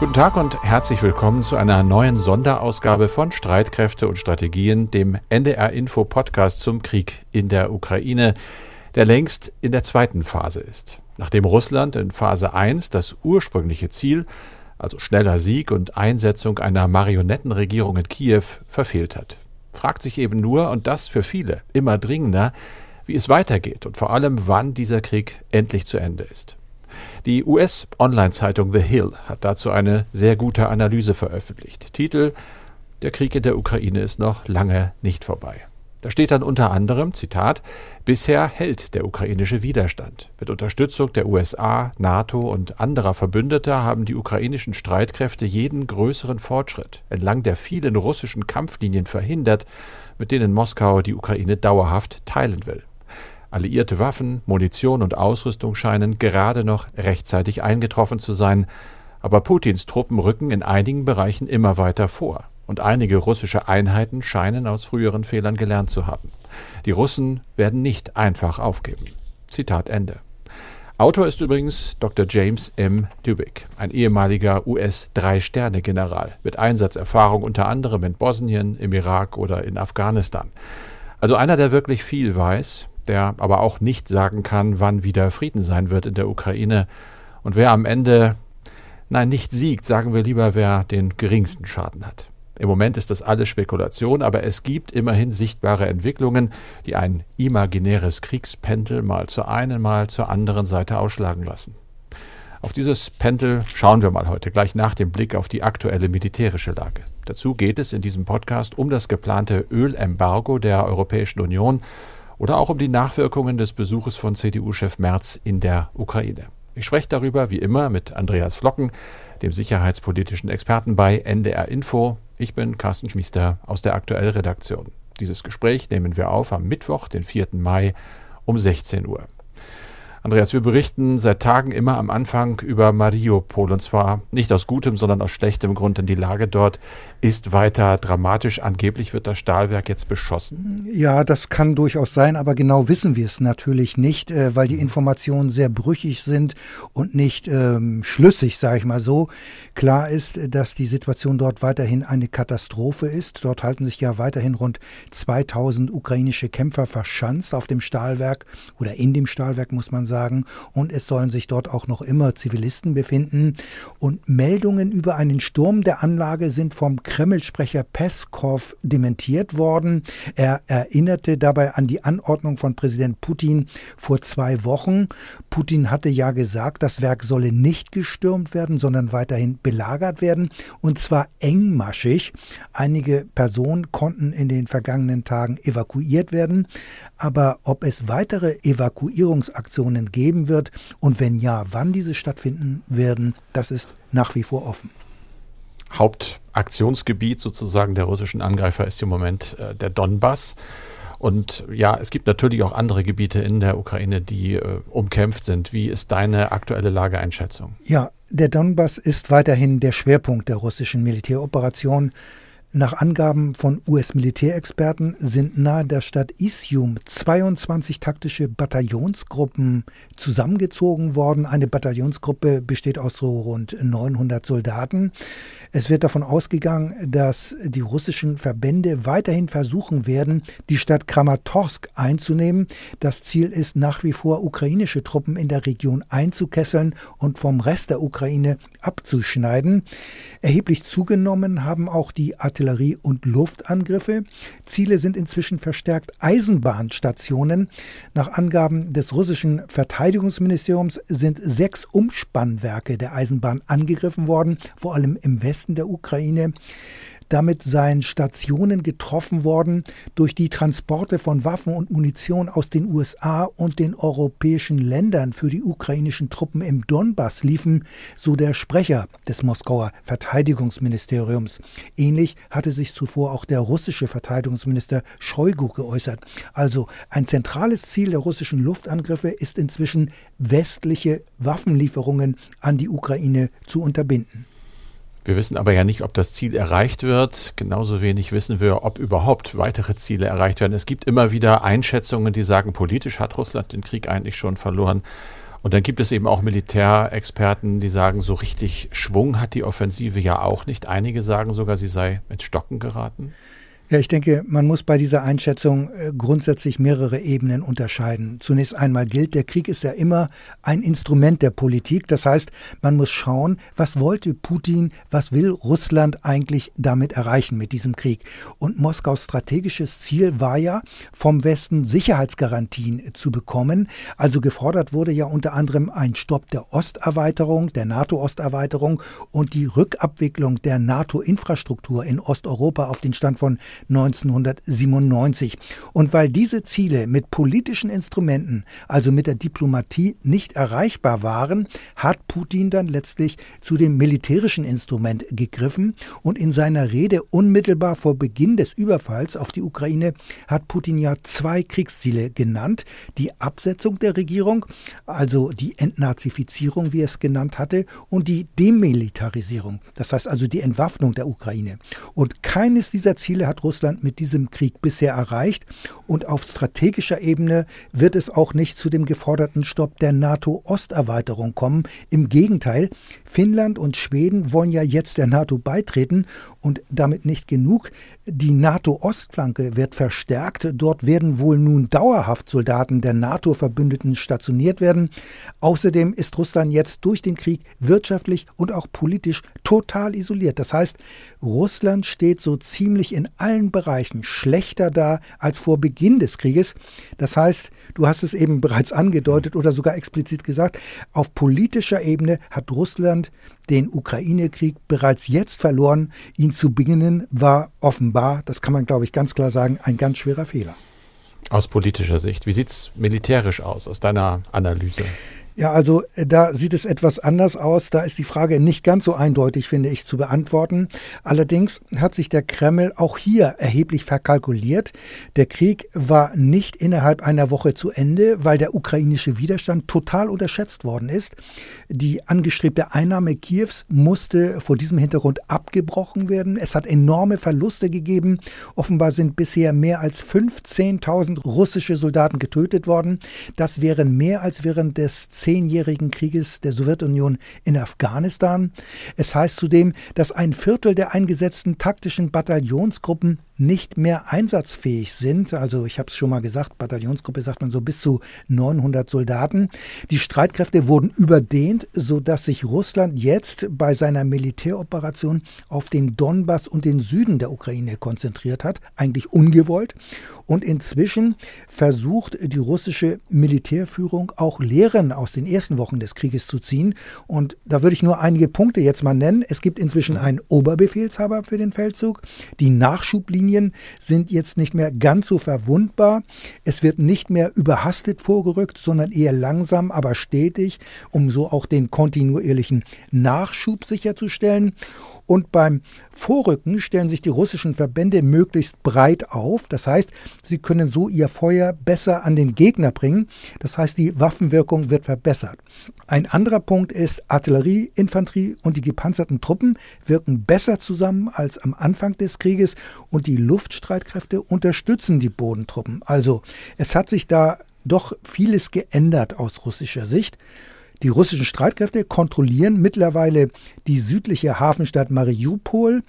Guten Tag und herzlich willkommen zu einer neuen Sonderausgabe von Streitkräfte und Strategien, dem NDR Info Podcast zum Krieg in der Ukraine, der längst in der zweiten Phase ist. Nachdem Russland in Phase 1 das ursprüngliche Ziel, also schneller Sieg und Einsetzung einer Marionettenregierung in Kiew, verfehlt hat. Fragt sich eben nur, und das für viele immer dringender, wie es weitergeht und vor allem, wann dieser Krieg endlich zu Ende ist. Die US-Online-Zeitung The Hill hat dazu eine sehr gute Analyse veröffentlicht. Titel Der Krieg in der Ukraine ist noch lange nicht vorbei. Da steht dann unter anderem, Zitat, bisher hält der ukrainische Widerstand. Mit Unterstützung der USA, NATO und anderer Verbündeter haben die ukrainischen Streitkräfte jeden größeren Fortschritt entlang der vielen russischen Kampflinien verhindert, mit denen Moskau die Ukraine dauerhaft teilen will. Alliierte Waffen, Munition und Ausrüstung scheinen gerade noch rechtzeitig eingetroffen zu sein, aber Putins Truppen rücken in einigen Bereichen immer weiter vor, und einige russische Einheiten scheinen aus früheren Fehlern gelernt zu haben. Die Russen werden nicht einfach aufgeben. Zitat Ende. Autor ist übrigens Dr. James M. Dubik, ein ehemaliger US-Drei-Sterne-General mit Einsatzerfahrung unter anderem in Bosnien, im Irak oder in Afghanistan. Also einer, der wirklich viel weiß, der aber auch nicht sagen kann, wann wieder Frieden sein wird in der Ukraine. Und wer am Ende, nein, nicht siegt, sagen wir lieber, wer den geringsten Schaden hat. Im Moment ist das alles Spekulation, aber es gibt immerhin sichtbare Entwicklungen, die ein imaginäres Kriegspendel mal zur einen, mal zur anderen Seite ausschlagen lassen. Auf dieses Pendel schauen wir mal heute, gleich nach dem Blick auf die aktuelle militärische Lage. Dazu geht es in diesem Podcast um das geplante Ölembargo der Europäischen Union oder auch um die Nachwirkungen des Besuches von CDU-Chef Merz in der Ukraine. Ich spreche darüber wie immer mit Andreas Flocken, dem sicherheitspolitischen Experten bei NDR Info. Ich bin Carsten Schmiester aus der Aktuell Redaktion. Dieses Gespräch nehmen wir auf am Mittwoch, den 4. Mai um 16 Uhr. Andreas, wir berichten seit Tagen immer am Anfang über Mariupol und zwar nicht aus gutem, sondern aus schlechtem Grund, denn die Lage dort ist weiter dramatisch. Angeblich wird das Stahlwerk jetzt beschossen. Ja, das kann durchaus sein, aber genau wissen wir es natürlich nicht, äh, weil die Informationen sehr brüchig sind und nicht ähm, schlüssig, sage ich mal so. Klar ist, dass die Situation dort weiterhin eine Katastrophe ist. Dort halten sich ja weiterhin rund 2000 ukrainische Kämpfer verschanzt auf dem Stahlwerk oder in dem Stahlwerk, muss man sagen sagen. Und es sollen sich dort auch noch immer Zivilisten befinden. Und Meldungen über einen Sturm der Anlage sind vom Kreml-Sprecher Peskov dementiert worden. Er erinnerte dabei an die Anordnung von Präsident Putin vor zwei Wochen. Putin hatte ja gesagt, das Werk solle nicht gestürmt werden, sondern weiterhin belagert werden. Und zwar engmaschig. Einige Personen konnten in den vergangenen Tagen evakuiert werden. Aber ob es weitere Evakuierungsaktionen Rennen geben wird und wenn ja, wann diese stattfinden werden, das ist nach wie vor offen. Hauptaktionsgebiet sozusagen der russischen Angreifer ist im Moment äh, der Donbass. Und ja, es gibt natürlich auch andere Gebiete in der Ukraine, die äh, umkämpft sind. Wie ist deine aktuelle Lageeinschätzung? Ja, der Donbass ist weiterhin der Schwerpunkt der russischen Militäroperation. Nach Angaben von US-Militärexperten sind nahe der Stadt Isium 22 taktische Bataillonsgruppen zusammengezogen worden. Eine Bataillonsgruppe besteht aus so rund 900 Soldaten. Es wird davon ausgegangen, dass die russischen Verbände weiterhin versuchen werden, die Stadt Kramatorsk einzunehmen. Das Ziel ist nach wie vor, ukrainische Truppen in der Region einzukesseln und vom Rest der Ukraine abzuschneiden. Erheblich zugenommen haben auch die Artillerie Artillerie- und Luftangriffe. Ziele sind inzwischen verstärkt Eisenbahnstationen. Nach Angaben des russischen Verteidigungsministeriums sind sechs Umspannwerke der Eisenbahn angegriffen worden, vor allem im Westen der Ukraine. Damit seien Stationen getroffen worden, durch die Transporte von Waffen und Munition aus den USA und den europäischen Ländern für die ukrainischen Truppen im Donbass liefen, so der Sprecher des Moskauer Verteidigungsministeriums. Ähnlich hatte sich zuvor auch der russische Verteidigungsminister Shoigu geäußert. Also ein zentrales Ziel der russischen Luftangriffe ist inzwischen westliche Waffenlieferungen an die Ukraine zu unterbinden. Wir wissen aber ja nicht, ob das Ziel erreicht wird. Genauso wenig wissen wir, ob überhaupt weitere Ziele erreicht werden. Es gibt immer wieder Einschätzungen, die sagen, politisch hat Russland den Krieg eigentlich schon verloren. Und dann gibt es eben auch Militärexperten, die sagen, so richtig Schwung hat die Offensive ja auch nicht. Einige sagen sogar, sie sei ins Stocken geraten. Ja, ich denke, man muss bei dieser Einschätzung äh, grundsätzlich mehrere Ebenen unterscheiden. Zunächst einmal gilt, der Krieg ist ja immer ein Instrument der Politik. Das heißt, man muss schauen, was wollte Putin, was will Russland eigentlich damit erreichen mit diesem Krieg. Und Moskaus strategisches Ziel war ja, vom Westen Sicherheitsgarantien zu bekommen. Also gefordert wurde ja unter anderem ein Stopp der Osterweiterung, der NATO-Osterweiterung und die Rückabwicklung der NATO-Infrastruktur in Osteuropa auf den Stand von 1997. Und weil diese Ziele mit politischen Instrumenten, also mit der Diplomatie, nicht erreichbar waren, hat Putin dann letztlich zu dem militärischen Instrument gegriffen und in seiner Rede unmittelbar vor Beginn des Überfalls auf die Ukraine hat Putin ja zwei Kriegsziele genannt. Die Absetzung der Regierung, also die Entnazifizierung, wie er es genannt hatte, und die Demilitarisierung, das heißt also die Entwaffnung der Ukraine. Und keines dieser Ziele hat Russland mit diesem Krieg bisher erreicht. Und auf strategischer Ebene wird es auch nicht zu dem geforderten Stopp der NATO-Osterweiterung kommen. Im Gegenteil, Finnland und Schweden wollen ja jetzt der NATO beitreten und damit nicht genug. Die NATO-Ostflanke wird verstärkt. Dort werden wohl nun dauerhaft Soldaten der NATO-Verbündeten stationiert werden. Außerdem ist Russland jetzt durch den Krieg wirtschaftlich und auch politisch total isoliert. Das heißt, Russland steht so ziemlich in allen allen Bereichen schlechter da als vor Beginn des Krieges. Das heißt, du hast es eben bereits angedeutet oder sogar explizit gesagt, auf politischer Ebene hat Russland den Ukraine-Krieg bereits jetzt verloren. Ihn zu beginnen war offenbar, das kann man glaube ich ganz klar sagen, ein ganz schwerer Fehler. Aus politischer Sicht, wie sieht es militärisch aus, aus deiner Analyse? Ja, also äh, da sieht es etwas anders aus. Da ist die Frage nicht ganz so eindeutig, finde ich, zu beantworten. Allerdings hat sich der Kreml auch hier erheblich verkalkuliert. Der Krieg war nicht innerhalb einer Woche zu Ende, weil der ukrainische Widerstand total unterschätzt worden ist. Die angestrebte Einnahme Kiews musste vor diesem Hintergrund abgebrochen werden. Es hat enorme Verluste gegeben. Offenbar sind bisher mehr als 15.000 russische Soldaten getötet worden. Das wären mehr als während des zehnjährigen Krieges der Sowjetunion in Afghanistan. Es heißt zudem, dass ein Viertel der eingesetzten taktischen Bataillonsgruppen nicht mehr einsatzfähig sind. Also ich habe es schon mal gesagt, Bataillonsgruppe sagt man so bis zu 900 Soldaten. Die Streitkräfte wurden überdehnt, sodass sich Russland jetzt bei seiner Militäroperation auf den Donbass und den Süden der Ukraine konzentriert hat, eigentlich ungewollt. Und inzwischen versucht die russische Militärführung auch Lehren aus den ersten Wochen des Krieges zu ziehen. Und da würde ich nur einige Punkte jetzt mal nennen. Es gibt inzwischen einen Oberbefehlshaber für den Feldzug. Die Nachschublinien Linien sind jetzt nicht mehr ganz so verwundbar. Es wird nicht mehr überhastet vorgerückt, sondern eher langsam, aber stetig, um so auch den kontinuierlichen Nachschub sicherzustellen. Und beim Vorrücken stellen sich die russischen Verbände möglichst breit auf. Das heißt, sie können so ihr Feuer besser an den Gegner bringen. Das heißt, die Waffenwirkung wird verbessert. Ein anderer Punkt ist, Artillerie, Infanterie und die gepanzerten Truppen wirken besser zusammen als am Anfang des Krieges und die Luftstreitkräfte unterstützen die Bodentruppen. Also es hat sich da doch vieles geändert aus russischer Sicht. Die russischen Streitkräfte kontrollieren mittlerweile die südliche Hafenstadt Mariupol,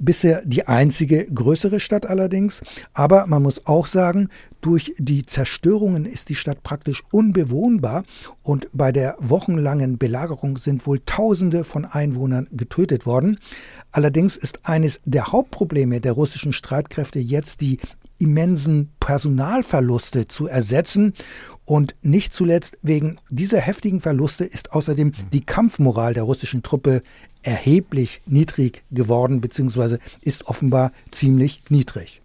bisher die einzige größere Stadt allerdings. Aber man muss auch sagen, durch die Zerstörungen ist die Stadt praktisch unbewohnbar und bei der wochenlangen Belagerung sind wohl Tausende von Einwohnern getötet worden. Allerdings ist eines der Hauptprobleme der russischen Streitkräfte jetzt die immensen Personalverluste zu ersetzen. Und nicht zuletzt wegen dieser heftigen Verluste ist außerdem die Kampfmoral der russischen Truppe erheblich niedrig geworden, beziehungsweise ist offenbar ziemlich niedrig.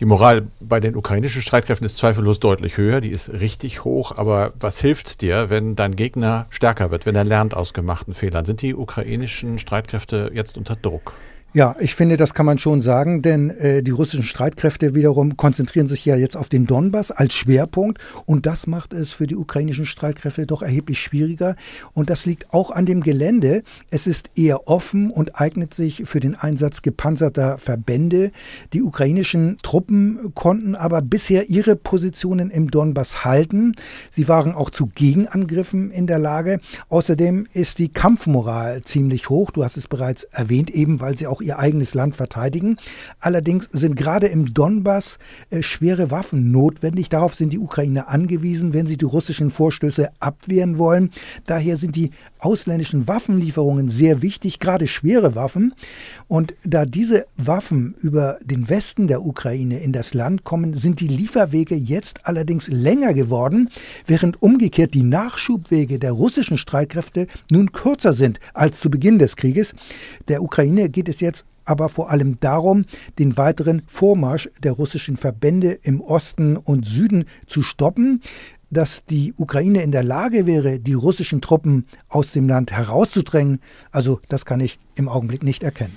Die Moral bei den ukrainischen Streitkräften ist zweifellos deutlich höher, die ist richtig hoch. Aber was hilft dir, wenn dein Gegner stärker wird, wenn er lernt aus gemachten Fehlern? Sind die ukrainischen Streitkräfte jetzt unter Druck? Ja, ich finde, das kann man schon sagen, denn äh, die russischen Streitkräfte wiederum konzentrieren sich ja jetzt auf den Donbass als Schwerpunkt und das macht es für die ukrainischen Streitkräfte doch erheblich schwieriger und das liegt auch an dem Gelände. Es ist eher offen und eignet sich für den Einsatz gepanzerter Verbände. Die ukrainischen Truppen konnten aber bisher ihre Positionen im Donbass halten. Sie waren auch zu Gegenangriffen in der Lage. Außerdem ist die Kampfmoral ziemlich hoch. Du hast es bereits erwähnt, eben weil sie auch auch ihr eigenes Land verteidigen. Allerdings sind gerade im Donbass äh, schwere Waffen notwendig. Darauf sind die Ukrainer angewiesen, wenn sie die russischen Vorstöße abwehren wollen. Daher sind die ausländischen Waffenlieferungen sehr wichtig, gerade schwere Waffen. Und da diese Waffen über den Westen der Ukraine in das Land kommen, sind die Lieferwege jetzt allerdings länger geworden, während umgekehrt die Nachschubwege der russischen Streitkräfte nun kürzer sind als zu Beginn des Krieges. Der Ukraine geht es jetzt aber vor allem darum, den weiteren Vormarsch der russischen Verbände im Osten und Süden zu stoppen dass die Ukraine in der Lage wäre, die russischen Truppen aus dem Land herauszudrängen, also das kann ich im Augenblick nicht erkennen.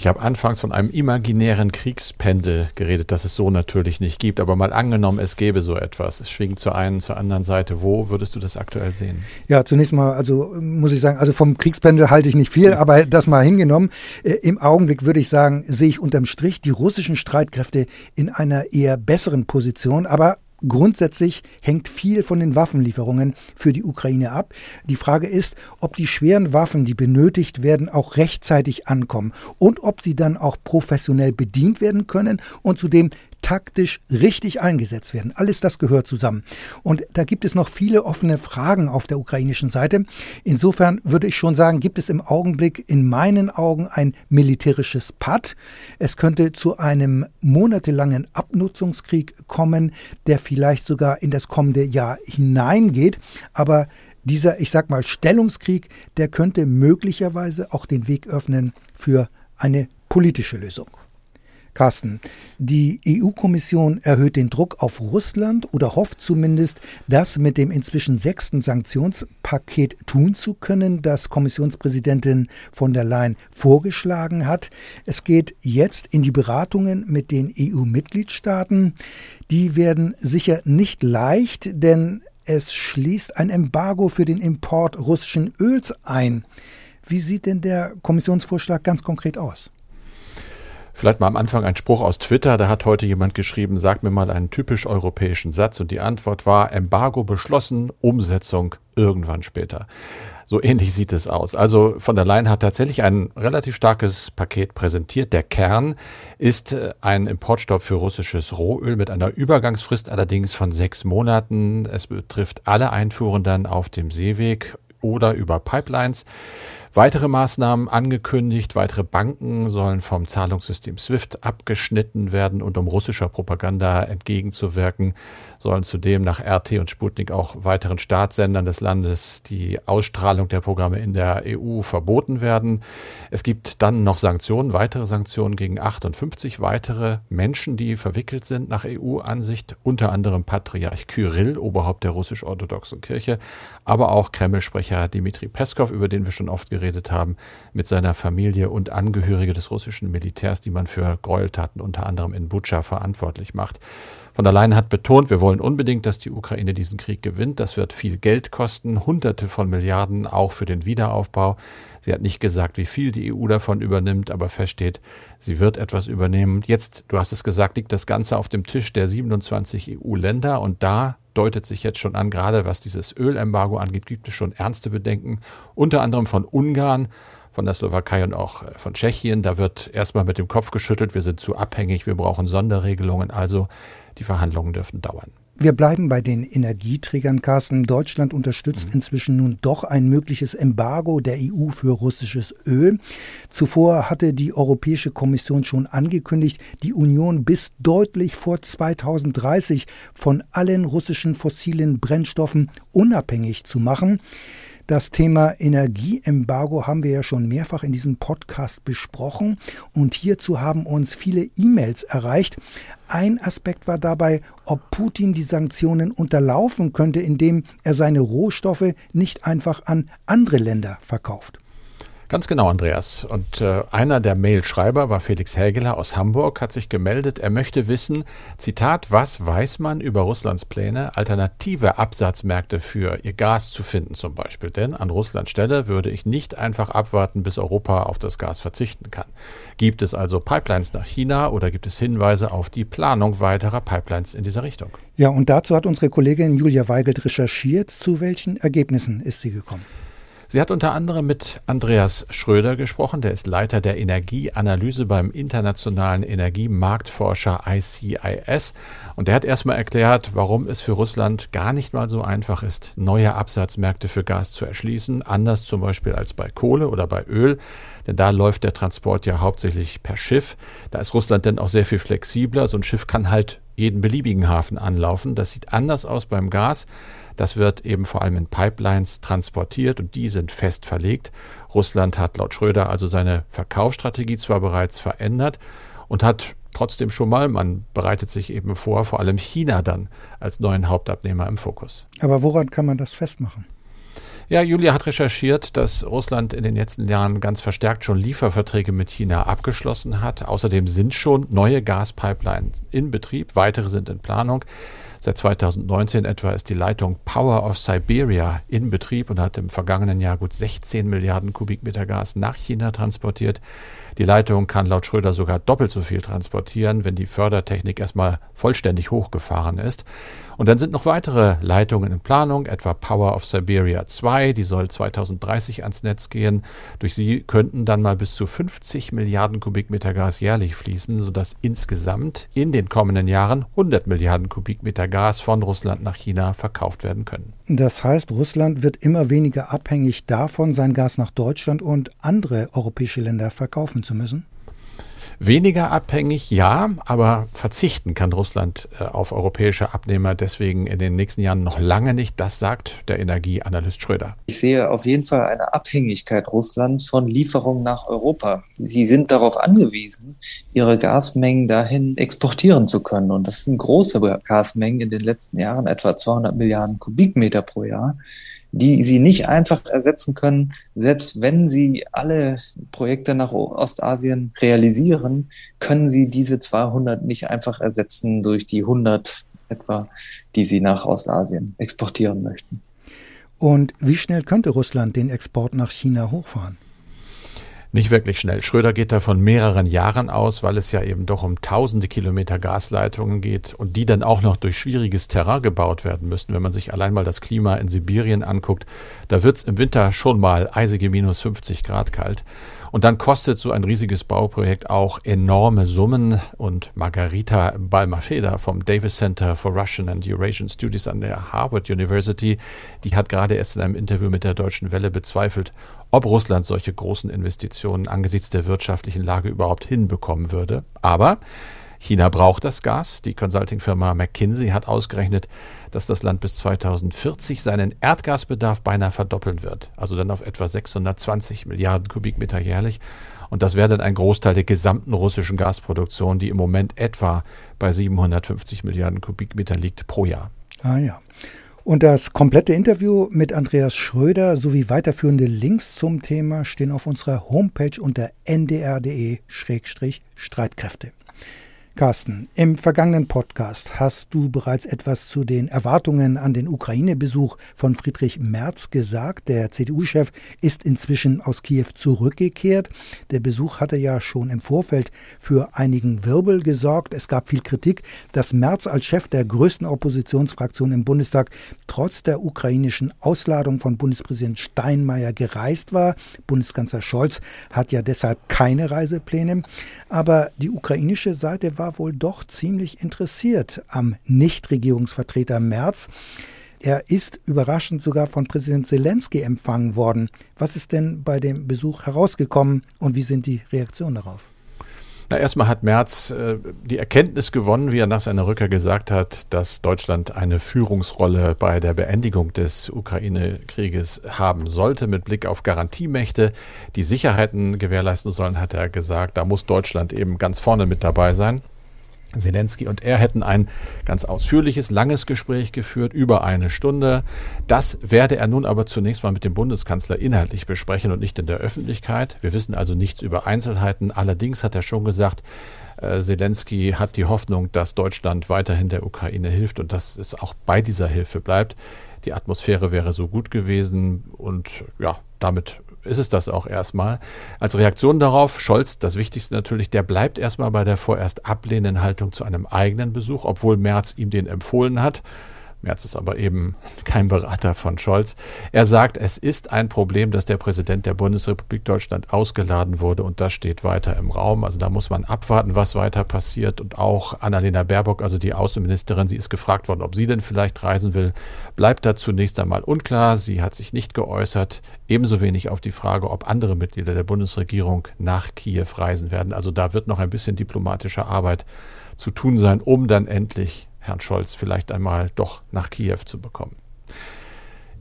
Ich habe anfangs von einem imaginären Kriegspendel geredet, das es so natürlich nicht gibt, aber mal angenommen, es gäbe so etwas. Es schwingt zur einen, zur anderen Seite. Wo würdest du das aktuell sehen? Ja, zunächst mal, also muss ich sagen, also vom Kriegspendel halte ich nicht viel, aber das mal hingenommen. Äh, Im Augenblick würde ich sagen, sehe ich unterm Strich die russischen Streitkräfte in einer eher besseren Position, aber Grundsätzlich hängt viel von den Waffenlieferungen für die Ukraine ab. Die Frage ist, ob die schweren Waffen, die benötigt werden, auch rechtzeitig ankommen und ob sie dann auch professionell bedient werden können und zudem taktisch richtig eingesetzt werden. Alles das gehört zusammen. Und da gibt es noch viele offene Fragen auf der ukrainischen Seite. Insofern würde ich schon sagen, gibt es im Augenblick in meinen Augen ein militärisches Patt. Es könnte zu einem monatelangen Abnutzungskrieg kommen, der vielleicht sogar in das kommende Jahr hineingeht. Aber dieser, ich sag mal, Stellungskrieg, der könnte möglicherweise auch den Weg öffnen für eine politische Lösung. Carsten, die EU-Kommission erhöht den Druck auf Russland oder hofft zumindest, das mit dem inzwischen sechsten Sanktionspaket tun zu können, das Kommissionspräsidentin von der Leyen vorgeschlagen hat. Es geht jetzt in die Beratungen mit den EU-Mitgliedstaaten. Die werden sicher nicht leicht, denn es schließt ein Embargo für den Import russischen Öls ein. Wie sieht denn der Kommissionsvorschlag ganz konkret aus? Vielleicht mal am Anfang ein Spruch aus Twitter. Da hat heute jemand geschrieben, sag mir mal einen typisch europäischen Satz. Und die Antwort war, Embargo beschlossen, Umsetzung irgendwann später. So ähnlich sieht es aus. Also von der Leyen hat tatsächlich ein relativ starkes Paket präsentiert. Der Kern ist äh, ein Importstopp für russisches Rohöl mit einer Übergangsfrist allerdings von sechs Monaten. Es betrifft alle Einfuhren dann auf dem Seeweg oder über Pipelines. Weitere Maßnahmen angekündigt. Weitere Banken sollen vom Zahlungssystem SWIFT abgeschnitten werden und um russischer Propaganda entgegenzuwirken, sollen zudem nach RT und Sputnik auch weiteren Staatssendern des Landes die Ausstrahlung der Programme in der EU verboten werden. Es gibt dann noch Sanktionen, weitere Sanktionen gegen 58 weitere Menschen, die verwickelt sind nach EU-Ansicht, unter anderem Patriarch Kyrill, Oberhaupt der russisch-orthodoxen Kirche, aber auch Kreml-Sprecher Dmitri Peskov, über den wir schon oft geredet haben, mit seiner Familie und Angehörige des russischen Militärs, die man für Gräueltaten unter anderem in Butscha verantwortlich macht. Von der Leyen hat betont, wir wollen unbedingt, dass die Ukraine diesen Krieg gewinnt. Das wird viel Geld kosten, Hunderte von Milliarden auch für den Wiederaufbau. Sie hat nicht gesagt, wie viel die EU davon übernimmt, aber feststeht, sie wird etwas übernehmen. Jetzt, du hast es gesagt, liegt das Ganze auf dem Tisch der 27 EU-Länder und da deutet sich jetzt schon an, gerade was dieses Ölembargo angeht, gibt es schon ernste Bedenken, unter anderem von Ungarn von der Slowakei und auch äh, von Tschechien. Da wird erstmal mit dem Kopf geschüttelt, wir sind zu abhängig, wir brauchen Sonderregelungen. Also die Verhandlungen dürfen dauern. Wir bleiben bei den Energieträgern, Carsten. Deutschland unterstützt mhm. inzwischen nun doch ein mögliches Embargo der EU für russisches Öl. Zuvor hatte die Europäische Kommission schon angekündigt, die Union bis deutlich vor 2030 von allen russischen fossilen Brennstoffen unabhängig zu machen. Das Thema Energieembargo haben wir ja schon mehrfach in diesem Podcast besprochen und hierzu haben uns viele E-Mails erreicht. Ein Aspekt war dabei, ob Putin die Sanktionen unterlaufen könnte, indem er seine Rohstoffe nicht einfach an andere Länder verkauft. Ganz genau, Andreas. Und äh, einer der Mailschreiber war Felix Hägeler aus Hamburg, hat sich gemeldet, er möchte wissen, Zitat, was weiß man über Russlands Pläne, alternative Absatzmärkte für ihr Gas zu finden zum Beispiel. Denn an Russlands Stelle würde ich nicht einfach abwarten, bis Europa auf das Gas verzichten kann. Gibt es also Pipelines nach China oder gibt es Hinweise auf die Planung weiterer Pipelines in dieser Richtung? Ja, und dazu hat unsere Kollegin Julia Weigelt recherchiert. Zu welchen Ergebnissen ist sie gekommen? Sie hat unter anderem mit Andreas Schröder gesprochen, der ist Leiter der Energieanalyse beim internationalen Energiemarktforscher ICIS. Und der hat erstmal erklärt, warum es für Russland gar nicht mal so einfach ist, neue Absatzmärkte für Gas zu erschließen, anders zum Beispiel als bei Kohle oder bei Öl. Denn da läuft der Transport ja hauptsächlich per Schiff. Da ist Russland dann auch sehr viel flexibler. So ein Schiff kann halt jeden beliebigen Hafen anlaufen. Das sieht anders aus beim Gas. Das wird eben vor allem in Pipelines transportiert und die sind fest verlegt. Russland hat laut Schröder also seine Verkaufsstrategie zwar bereits verändert und hat trotzdem schon mal, man bereitet sich eben vor, vor allem China dann als neuen Hauptabnehmer im Fokus. Aber woran kann man das festmachen? Ja, Julia hat recherchiert, dass Russland in den letzten Jahren ganz verstärkt schon Lieferverträge mit China abgeschlossen hat. Außerdem sind schon neue Gaspipelines in Betrieb, weitere sind in Planung. Seit 2019 etwa ist die Leitung Power of Siberia in Betrieb und hat im vergangenen Jahr gut 16 Milliarden Kubikmeter Gas nach China transportiert. Die Leitung kann laut Schröder sogar doppelt so viel transportieren, wenn die Fördertechnik erstmal vollständig hochgefahren ist. Und dann sind noch weitere Leitungen in Planung, etwa Power of Siberia 2, die soll 2030 ans Netz gehen. Durch sie könnten dann mal bis zu 50 Milliarden Kubikmeter Gas jährlich fließen, sodass insgesamt in den kommenden Jahren 100 Milliarden Kubikmeter Gas von Russland nach China verkauft werden können. Das heißt, Russland wird immer weniger abhängig davon, sein Gas nach Deutschland und andere europäische Länder verkaufen zu müssen? Weniger abhängig, ja, aber verzichten kann Russland äh, auf europäische Abnehmer deswegen in den nächsten Jahren noch lange nicht. Das sagt der Energieanalyst Schröder. Ich sehe auf jeden Fall eine Abhängigkeit Russlands von Lieferungen nach Europa. Sie sind darauf angewiesen, ihre Gasmengen dahin exportieren zu können. Und das sind große Gasmengen in den letzten Jahren, etwa 200 Milliarden Kubikmeter pro Jahr die sie nicht einfach ersetzen können, selbst wenn sie alle Projekte nach Ostasien realisieren, können sie diese 200 nicht einfach ersetzen durch die 100 etwa, die sie nach Ostasien exportieren möchten. Und wie schnell könnte Russland den Export nach China hochfahren? Nicht wirklich schnell. Schröder geht da von mehreren Jahren aus, weil es ja eben doch um tausende Kilometer Gasleitungen geht und die dann auch noch durch schwieriges Terrain gebaut werden müssten. Wenn man sich allein mal das Klima in Sibirien anguckt, da wird es im Winter schon mal eisige minus 50 Grad kalt. Und dann kostet so ein riesiges Bauprojekt auch enorme Summen. Und Margarita Balmafeda vom Davis Center for Russian and Eurasian Studies an der Harvard University, die hat gerade erst in einem Interview mit der Deutschen Welle bezweifelt, ob Russland solche großen Investitionen angesichts der wirtschaftlichen Lage überhaupt hinbekommen würde. Aber China braucht das Gas. Die Consultingfirma McKinsey hat ausgerechnet, dass das Land bis 2040 seinen Erdgasbedarf beinahe verdoppeln wird. Also dann auf etwa 620 Milliarden Kubikmeter jährlich. Und das wäre dann ein Großteil der gesamten russischen Gasproduktion, die im Moment etwa bei 750 Milliarden Kubikmeter liegt pro Jahr. Ah ja. Und das komplette Interview mit Andreas Schröder sowie weiterführende Links zum Thema stehen auf unserer Homepage unter ndr.de-streitkräfte. Carsten, im vergangenen Podcast hast du bereits etwas zu den Erwartungen an den Ukraine-Besuch von Friedrich Merz gesagt. Der CDU-Chef ist inzwischen aus Kiew zurückgekehrt. Der Besuch hatte ja schon im Vorfeld für einigen Wirbel gesorgt. Es gab viel Kritik, dass Merz als Chef der größten Oppositionsfraktion im Bundestag trotz der ukrainischen Ausladung von Bundespräsident Steinmeier gereist war. Bundeskanzler Scholz hat ja deshalb keine Reisepläne. Aber die ukrainische Seite war war wohl doch ziemlich interessiert am Nichtregierungsvertreter Merz. Er ist überraschend sogar von Präsident Zelensky empfangen worden. Was ist denn bei dem Besuch herausgekommen und wie sind die Reaktionen darauf? Na, erstmal hat Merz äh, die Erkenntnis gewonnen, wie er nach seiner Rückkehr gesagt hat, dass Deutschland eine Führungsrolle bei der Beendigung des Ukraine-Krieges haben sollte, mit Blick auf Garantiemächte, die Sicherheiten gewährleisten sollen, hat er gesagt, da muss Deutschland eben ganz vorne mit dabei sein. Zelensky und er hätten ein ganz ausführliches, langes Gespräch geführt, über eine Stunde. Das werde er nun aber zunächst mal mit dem Bundeskanzler inhaltlich besprechen und nicht in der Öffentlichkeit. Wir wissen also nichts über Einzelheiten. Allerdings hat er schon gesagt, äh, Zelensky hat die Hoffnung, dass Deutschland weiterhin der Ukraine hilft und dass es auch bei dieser Hilfe bleibt. Die Atmosphäre wäre so gut gewesen und ja, damit ist es das auch erstmal. Als Reaktion darauf, Scholz, das Wichtigste natürlich, der bleibt erstmal bei der vorerst ablehnenden Haltung zu einem eigenen Besuch, obwohl Merz ihm den empfohlen hat. Merz ist aber eben kein Berater von Scholz. Er sagt, es ist ein Problem, dass der Präsident der Bundesrepublik Deutschland ausgeladen wurde und das steht weiter im Raum. Also da muss man abwarten, was weiter passiert. Und auch Annalena Baerbock, also die Außenministerin, sie ist gefragt worden, ob sie denn vielleicht reisen will, bleibt da zunächst einmal unklar. Sie hat sich nicht geäußert. Ebenso wenig auf die Frage, ob andere Mitglieder der Bundesregierung nach Kiew reisen werden. Also da wird noch ein bisschen diplomatische Arbeit zu tun sein, um dann endlich Herrn Scholz vielleicht einmal doch nach Kiew zu bekommen.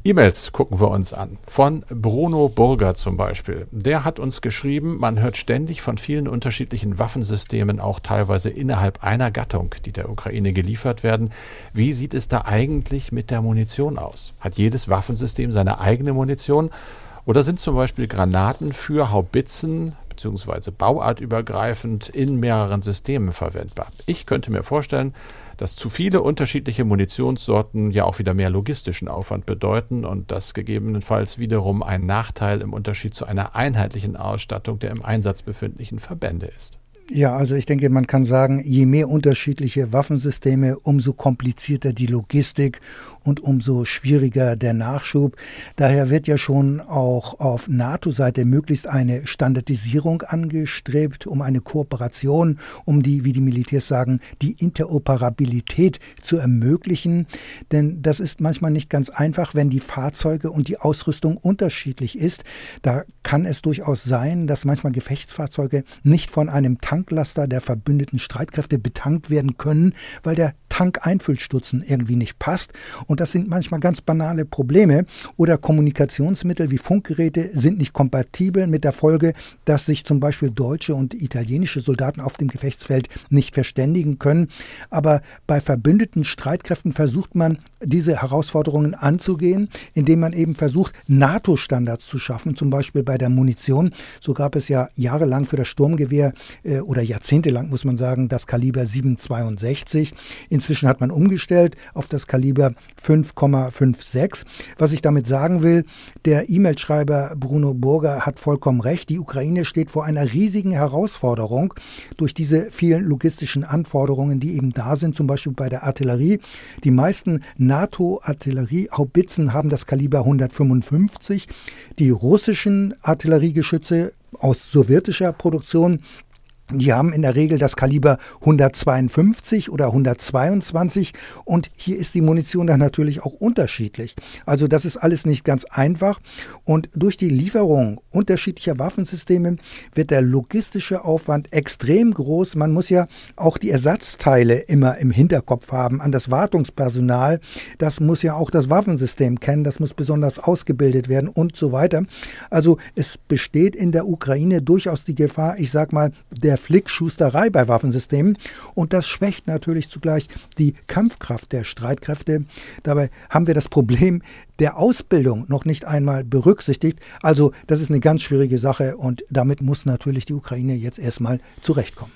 E-Mails gucken wir uns an. Von Bruno Burger zum Beispiel. Der hat uns geschrieben, man hört ständig von vielen unterschiedlichen Waffensystemen, auch teilweise innerhalb einer Gattung, die der Ukraine geliefert werden. Wie sieht es da eigentlich mit der Munition aus? Hat jedes Waffensystem seine eigene Munition? Oder sind zum Beispiel Granaten für Haubitzen bzw. bauartübergreifend in mehreren Systemen verwendbar? Ich könnte mir vorstellen, dass zu viele unterschiedliche Munitionssorten ja auch wieder mehr logistischen Aufwand bedeuten und das gegebenenfalls wiederum ein Nachteil im Unterschied zu einer einheitlichen Ausstattung der im Einsatz befindlichen Verbände ist. Ja, also ich denke, man kann sagen, je mehr unterschiedliche Waffensysteme, umso komplizierter die Logistik und umso schwieriger der Nachschub. Daher wird ja schon auch auf NATO-Seite möglichst eine Standardisierung angestrebt, um eine Kooperation, um die, wie die Militärs sagen, die Interoperabilität zu ermöglichen. Denn das ist manchmal nicht ganz einfach, wenn die Fahrzeuge und die Ausrüstung unterschiedlich ist. Da kann es durchaus sein, dass manchmal Gefechtsfahrzeuge nicht von einem Tanklaster der verbündeten Streitkräfte betankt werden können, weil der Tankeinfüllstutzen irgendwie nicht passt. Und das sind manchmal ganz banale Probleme. Oder Kommunikationsmittel wie Funkgeräte sind nicht kompatibel mit der Folge, dass sich zum Beispiel deutsche und italienische Soldaten auf dem Gefechtsfeld nicht verständigen können. Aber bei verbündeten Streitkräften versucht man, diese Herausforderungen anzugehen, indem man eben versucht, NATO-Standards zu schaffen, zum Beispiel bei der Munition. So gab es ja jahrelang für das Sturmgewehr äh, oder jahrzehntelang, muss man sagen, das Kaliber 762. Inzwischen hat man umgestellt auf das Kaliber 5,56. Was ich damit sagen will, der E-Mail-Schreiber Bruno Burger hat vollkommen recht. Die Ukraine steht vor einer riesigen Herausforderung durch diese vielen logistischen Anforderungen, die eben da sind, zum Beispiel bei der Artillerie. Die meisten NATO-Artillerie-Haubitzen haben das Kaliber 155. Die russischen Artilleriegeschütze aus sowjetischer Produktion die haben in der Regel das Kaliber 152 oder 122 und hier ist die Munition dann natürlich auch unterschiedlich. Also das ist alles nicht ganz einfach und durch die Lieferung unterschiedlicher Waffensysteme wird der logistische Aufwand extrem groß. Man muss ja auch die Ersatzteile immer im Hinterkopf haben an das Wartungspersonal. Das muss ja auch das Waffensystem kennen, das muss besonders ausgebildet werden und so weiter. Also es besteht in der Ukraine durchaus die Gefahr, ich sag mal, der der Flickschusterei bei Waffensystemen und das schwächt natürlich zugleich die Kampfkraft der Streitkräfte. Dabei haben wir das Problem der Ausbildung noch nicht einmal berücksichtigt. Also das ist eine ganz schwierige Sache und damit muss natürlich die Ukraine jetzt erstmal zurechtkommen.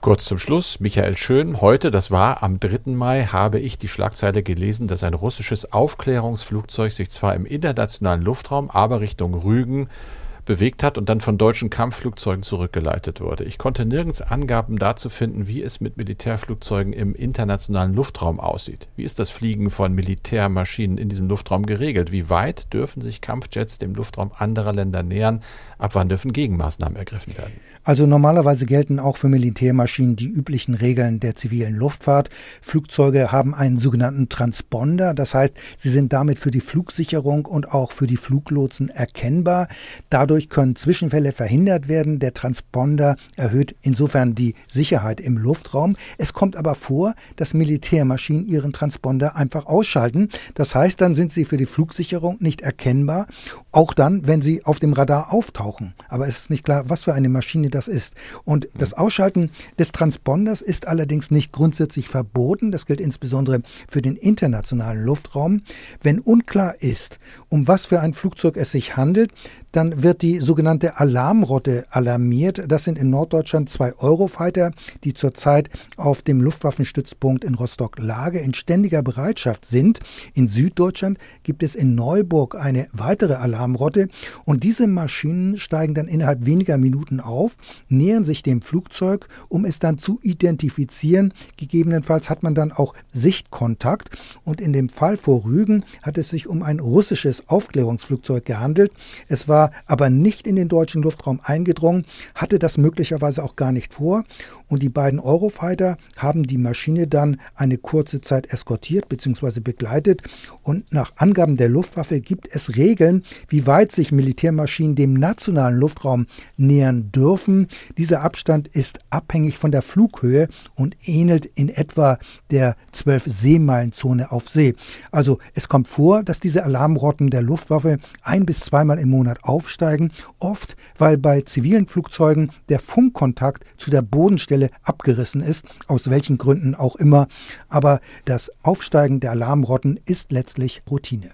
Kurz zum Schluss, Michael Schön. Heute, das war am 3. Mai, habe ich die Schlagzeile gelesen, dass ein russisches Aufklärungsflugzeug sich zwar im internationalen Luftraum, aber Richtung Rügen bewegt hat und dann von deutschen Kampfflugzeugen zurückgeleitet wurde. Ich konnte nirgends Angaben dazu finden, wie es mit Militärflugzeugen im internationalen Luftraum aussieht. Wie ist das Fliegen von Militärmaschinen in diesem Luftraum geregelt? Wie weit dürfen sich Kampfjets dem Luftraum anderer Länder nähern? Ab wann dürfen Gegenmaßnahmen ergriffen werden? Also normalerweise gelten auch für Militärmaschinen die üblichen Regeln der zivilen Luftfahrt. Flugzeuge haben einen sogenannten Transponder, das heißt, sie sind damit für die Flugsicherung und auch für die Fluglotsen erkennbar. Dadurch Dadurch können Zwischenfälle verhindert werden. Der Transponder erhöht insofern die Sicherheit im Luftraum. Es kommt aber vor, dass Militärmaschinen ihren Transponder einfach ausschalten. Das heißt, dann sind sie für die Flugsicherung nicht erkennbar, auch dann, wenn sie auf dem Radar auftauchen. Aber es ist nicht klar, was für eine Maschine das ist. Und das Ausschalten des Transponders ist allerdings nicht grundsätzlich verboten. Das gilt insbesondere für den internationalen Luftraum. Wenn unklar ist, um was für ein Flugzeug es sich handelt, dann wird die sogenannte Alarmrotte alarmiert. Das sind in Norddeutschland zwei Eurofighter, die zurzeit auf dem Luftwaffenstützpunkt in Rostock-Lage in ständiger Bereitschaft sind. In Süddeutschland gibt es in Neuburg eine weitere Alarmrotte und diese Maschinen steigen dann innerhalb weniger Minuten auf, nähern sich dem Flugzeug, um es dann zu identifizieren. Gegebenenfalls hat man dann auch Sichtkontakt und in dem Fall vor Rügen hat es sich um ein russisches Aufklärungsflugzeug gehandelt. Es war aber nicht in den deutschen Luftraum eingedrungen, hatte das möglicherweise auch gar nicht vor und die beiden Eurofighter haben die Maschine dann eine kurze Zeit eskortiert bzw. begleitet und nach Angaben der Luftwaffe gibt es Regeln, wie weit sich Militärmaschinen dem nationalen Luftraum nähern dürfen. Dieser Abstand ist abhängig von der Flughöhe und ähnelt in etwa der 12 Seemeilenzone auf See. Also es kommt vor, dass diese Alarmrotten der Luftwaffe ein bis zweimal im Monat aufsteigen, oft weil bei zivilen Flugzeugen der Funkkontakt zu der Bodenstelle abgerissen ist, aus welchen Gründen auch immer, aber das Aufsteigen der Alarmrotten ist letztlich Routine.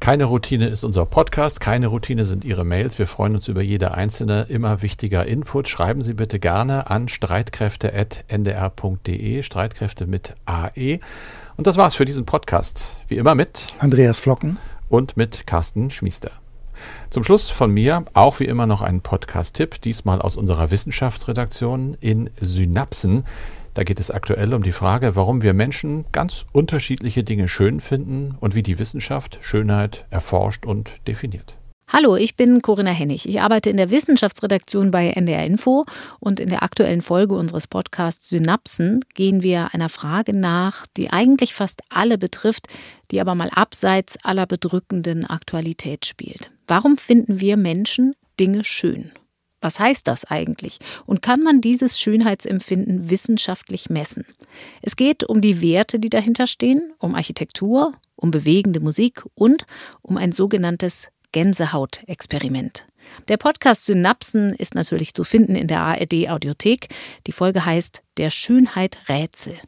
Keine Routine ist unser Podcast, keine Routine sind Ihre Mails. Wir freuen uns über jede einzelne immer wichtiger Input. Schreiben Sie bitte gerne an streitkräfte.ndr.de, Streitkräfte mit AE. Und das war's für diesen Podcast. Wie immer mit Andreas Flocken und mit Carsten Schmiester. Zum Schluss von mir auch wie immer noch ein Podcast-Tipp, diesmal aus unserer Wissenschaftsredaktion in Synapsen. Da geht es aktuell um die Frage, warum wir Menschen ganz unterschiedliche Dinge schön finden und wie die Wissenschaft Schönheit erforscht und definiert. Hallo, ich bin Corinna Hennig. Ich arbeite in der Wissenschaftsredaktion bei NDR Info und in der aktuellen Folge unseres Podcasts Synapsen gehen wir einer Frage nach, die eigentlich fast alle betrifft, die aber mal abseits aller bedrückenden Aktualität spielt. Warum finden wir Menschen Dinge schön? Was heißt das eigentlich? Und kann man dieses Schönheitsempfinden wissenschaftlich messen? Es geht um die Werte, die dahinter stehen, um Architektur, um bewegende Musik und um ein sogenanntes Gänsehaut-Experiment. Der Podcast Synapsen ist natürlich zu finden in der ARD Audiothek. Die Folge heißt Der Schönheit Rätsel.